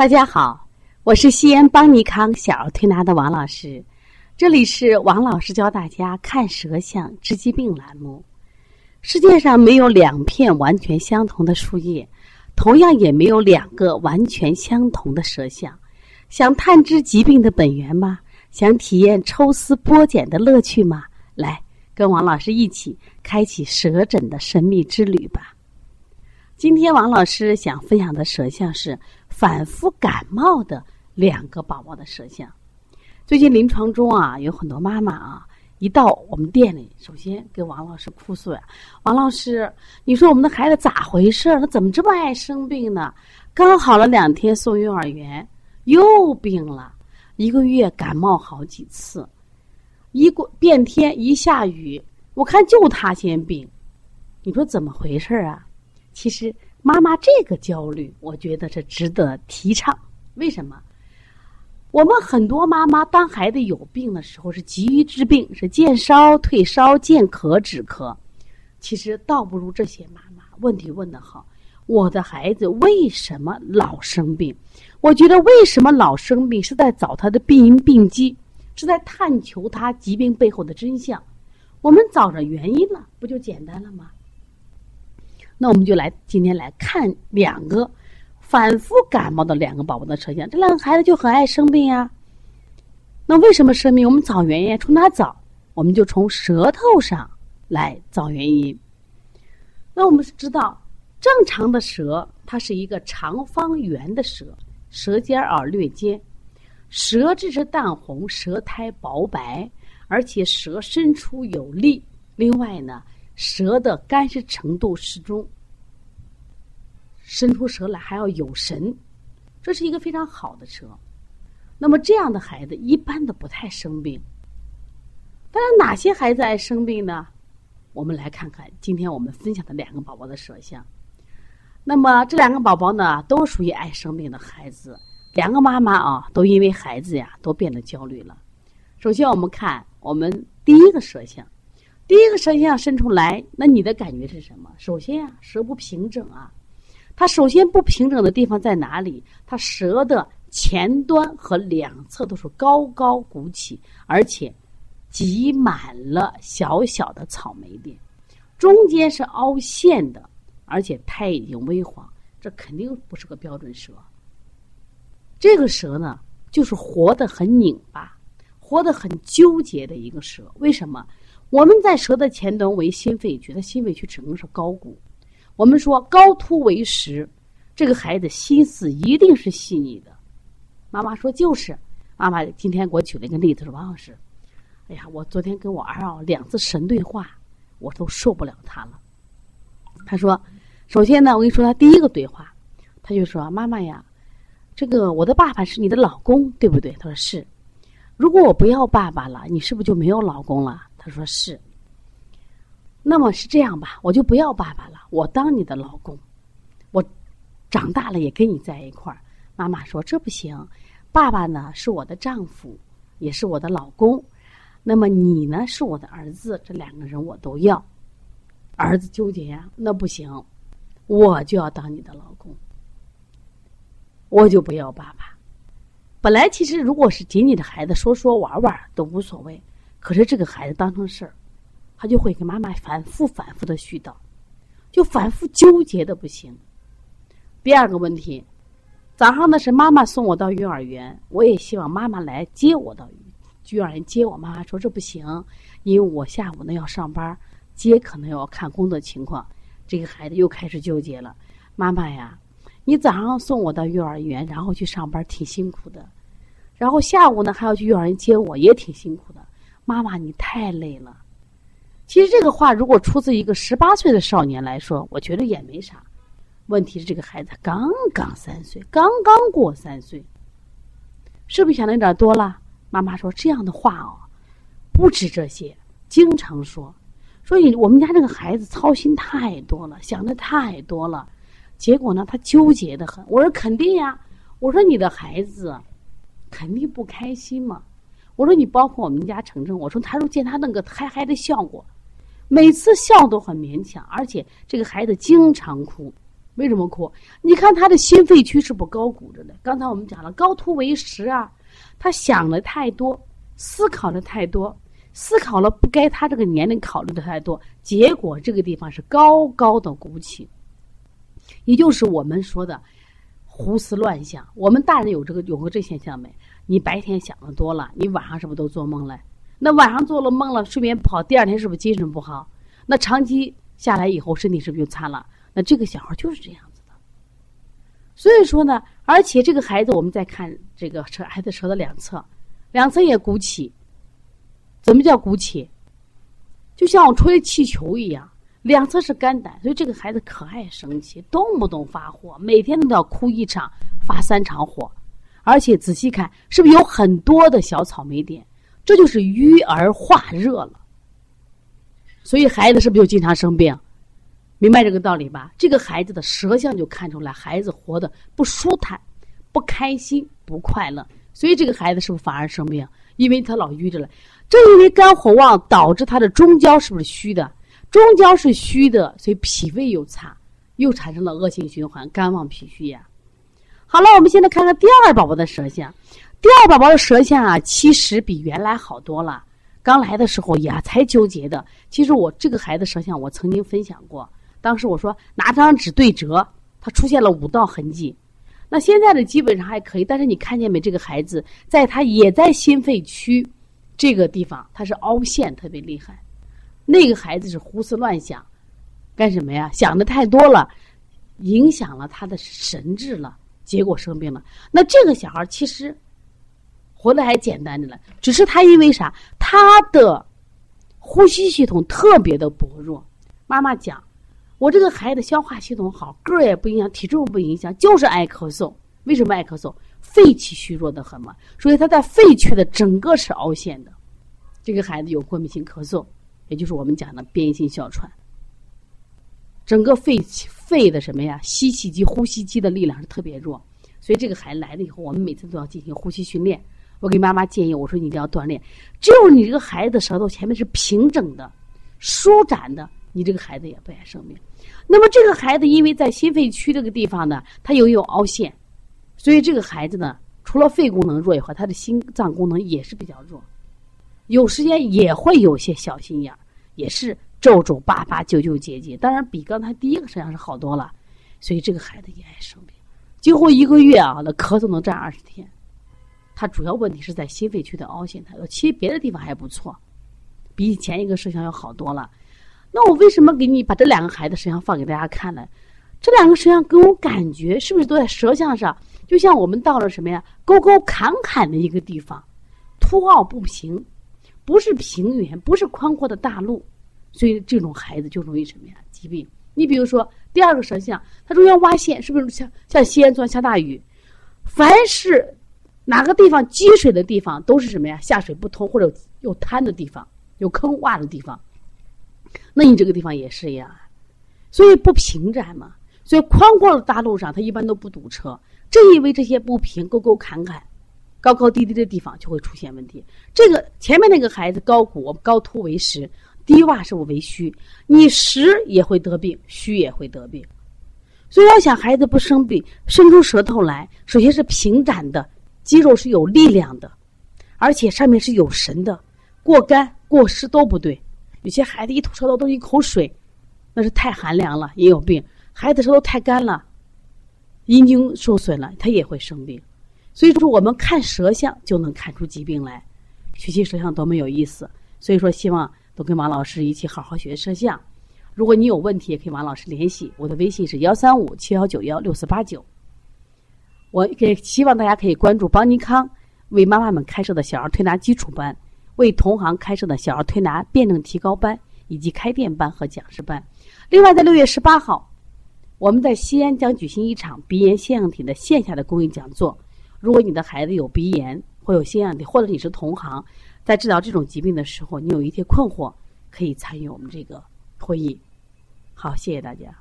大家好，我是西安邦尼康小儿推拿的王老师，这里是王老师教大家看舌象治疾病栏目。世界上没有两片完全相同的树叶，同样也没有两个完全相同的舌象。想探知疾病的本源吗？想体验抽丝剥茧的乐趣吗？来，跟王老师一起开启舌诊的神秘之旅吧。今天王老师想分享的舌象是反复感冒的两个宝宝的舌象。最近临床中啊，有很多妈妈啊，一到我们店里，首先跟王老师哭诉呀：“王老师，你说我们的孩子咋回事？他怎么这么爱生病呢？刚好了两天送幼儿园，又病了，一个月感冒好几次，一过变天一下雨，我看就他先病，你说怎么回事啊？”其实，妈妈这个焦虑，我觉得是值得提倡。为什么？我们很多妈妈当孩子有病的时候，是急于治病，是见烧退烧，见咳止咳。其实倒不如这些妈妈问题问得好：我的孩子为什么老生病？我觉得为什么老生病，是在找他的病因病机，是在探求他疾病背后的真相。我们找着原因了，不就简单了吗？那我们就来今天来看两个反复感冒的两个宝宝的舌象。这两个孩子就很爱生病呀。那为什么生病？我们找原因，从哪找？我们就从舌头上来找原因。那我们知道，正常的舌它是一个长方圆的舌，舌尖儿略尖，舌质是淡红，舌苔薄白，而且舌伸出有力。另外呢。舌的干湿程度适中，伸出舌来还要有神，这是一个非常好的舌。那么这样的孩子一般都不太生病。但是哪些孩子爱生病呢？我们来看看今天我们分享的两个宝宝的舌象。那么这两个宝宝呢，都属于爱生病的孩子。两个妈妈啊，都因为孩子呀，都变得焦虑了。首先，我们看我们第一个舌象。第一个舌象伸出来，那你的感觉是什么？首先啊，舌不平整啊。它首先不平整的地方在哪里？它舌的前端和两侧都是高高鼓起，而且挤满了小小的草莓点，中间是凹陷的，而且苔已经微黄，这肯定不是个标准舌。这个舌呢，就是活得很拧巴，活得很纠结的一个舌。为什么？我们在舌的前端为心肺区，它心肺区整个是高鼓。我们说高凸为实，这个孩子心思一定是细腻的。妈妈说就是，妈妈今天给我举了一个例子，说王老师，哎呀，我昨天跟我儿啊两次神对话，我都受不了他了。他说，首先呢，我跟你说他第一个对话，他就说妈妈呀，这个我的爸爸是你的老公，对不对？他说是。如果我不要爸爸了，你是不是就没有老公了？他说是。那么是这样吧，我就不要爸爸了，我当你的老公，我长大了也跟你在一块儿。妈妈说这不行，爸爸呢是我的丈夫，也是我的老公，那么你呢是我的儿子，这两个人我都要。儿子纠结呀，那不行，我就要当你的老公，我就不要爸爸。本来其实如果是仅仅的孩子说说玩玩都无所谓。可是这个孩子当成事儿，他就会跟妈妈反复反复的絮叨，就反复纠结的不行。第二个问题，早上呢是妈妈送我到幼儿园，我也希望妈妈来接我到幼儿园接我。妈妈说这不行，因为我下午呢要上班，接可能要看工作情况。这个孩子又开始纠结了，妈妈呀，你早上送我到幼儿园，然后去上班挺辛苦的，然后下午呢还要去幼儿园接我，也挺辛苦的。妈妈，你太累了。其实这个话如果出自一个十八岁的少年来说，我觉得也没啥。问题是这个孩子刚刚三岁，刚刚过三岁，是不是想的有点多了？妈妈说这样的话哦，不止这些，经常说。所以我们家这个孩子操心太多了，想的太多了，结果呢，他纠结的很。我说肯定呀，我说你的孩子肯定不开心嘛。我说你包括我们家程程，我说他说见他那个嗨嗨的效果，每次笑都很勉强，而且这个孩子经常哭，为什么哭？你看他的心肺区是不高鼓着的。刚才我们讲了，高突为实啊，他想的太多，思考的太多，思考了不该他这个年龄考虑的太多，结果这个地方是高高的鼓起，也就是我们说的胡思乱想。我们大人有这个有过这现象没？你白天想的多了，你晚上是不是都做梦了？那晚上做了梦了，睡眠不好，第二天是不是精神不好？那长期下来以后，身体是不是就差了？那这个小孩就是这样子的。所以说呢，而且这个孩子，我们再看这个舌孩子舌的两侧，两侧也鼓起。怎么叫鼓起？就像我吹气球一样，两侧是肝胆，所以这个孩子可爱生气，动不动发火，每天都要哭一场，发三场火。而且仔细看，是不是有很多的小草莓点？这就是瘀而化热了。所以孩子是不是就经常生病？明白这个道理吧？这个孩子的舌象就看出来，孩子活的不舒坦、不开心、不快乐。所以这个孩子是不是反而生病？因为他老淤着了。正因为肝火旺，导致他的中焦是不是虚的？中焦是虚的，所以脾胃又差，又产生了恶性循环，肝旺脾虚呀。好了，我们现在看看第二宝宝的舌象。第二宝宝的舌象啊，其实比原来好多了。刚来的时候呀，才纠结的。其实我这个孩子舌象，我曾经分享过。当时我说拿张纸对折，他出现了五道痕迹。那现在的基本上还可以，但是你看见没？这个孩子在他也在心肺区这个地方，他是凹陷特别厉害。那个孩子是胡思乱想，干什么呀？想的太多了，影响了他的神志了。结果生病了。那这个小孩其实活得还简单着呢，只是他因为啥？他的呼吸系统特别的薄弱。妈妈讲，我这个孩子消化系统好，个儿也不影响，体重不影响，就是爱咳嗽。为什么爱咳嗽？肺气虚弱的很嘛，所以他在肺区的整个是凹陷的。这个孩子有过敏性咳嗽，也就是我们讲的变异性哮喘。整个肺肺的什么呀？吸气机、呼吸机的力量是特别弱，所以这个孩子来了以后，我们每次都要进行呼吸训练。我给妈妈建议，我说你一定要锻炼。只有你这个孩子舌头前面是平整的、舒展的，你这个孩子也不爱生病。那么这个孩子因为在心肺区这个地方呢，他又有凹陷，所以这个孩子呢，除了肺功能弱以外，他的心脏功能也是比较弱，有时间也会有些小心眼儿，也是。皱皱巴巴、纠纠结结，当然比刚才第一个实际上是好多了，所以这个孩子也爱生病，几乎一个月啊，那咳嗽能占二十天。他主要问题是在心肺区的凹陷，他其实别的地方还不错，比以前一个摄像要好多了。那我为什么给你把这两个孩子摄像放给大家看呢？这两个摄像给我感觉是不是都在舌象上？就像我们到了什么呀，沟沟坎坎的一个地方，凸凹不平，不是平原，不是宽阔的大陆。所以这种孩子就容易什么呀？疾病。你比如说第二个舌象，它中间挖陷，是不是像像西安昨下大雨？凡是哪个地方积水的地方，都是什么呀？下水不通或者有滩的地方，有坑洼的地方。那你这个地方也是一样，所以不平展嘛。所以宽阔的大路上，它一般都不堵车。正因为这些不平、沟沟坎坎、高高低低的地方，就会出现问题。这个前面那个孩子高骨高突为实。低洼是不为虚，你实也会得病，虚也会得病。所以要想孩子不生病，伸出舌头来，首先是平展的，肌肉是有力量的，而且上面是有神的。过干过湿都不对。有些孩子一吐舌头都一口水，那是太寒凉了，也有病。孩子舌头太干了，阴经受损了，他也会生病。所以说，我们看舌象就能看出疾病来。学习舌象多么有意思！所以说，希望。都跟王老师一起好好学摄像。如果你有问题，也可以王老师联系。我的微信是幺三五七幺九幺六四八九。我给希望大家可以关注邦尼康为妈妈们开设的小儿推拿基础班，为同行开设的小儿推拿辩证提高班，以及开店班和讲师班。另外，在六月十八号，我们在西安将举行一场鼻炎腺样体的线下的公益讲座。如果你的孩子有鼻炎或有腺样体，或者你是同行。在治疗这种疾病的时候，你有一些困惑，可以参与我们这个会议。好，谢谢大家。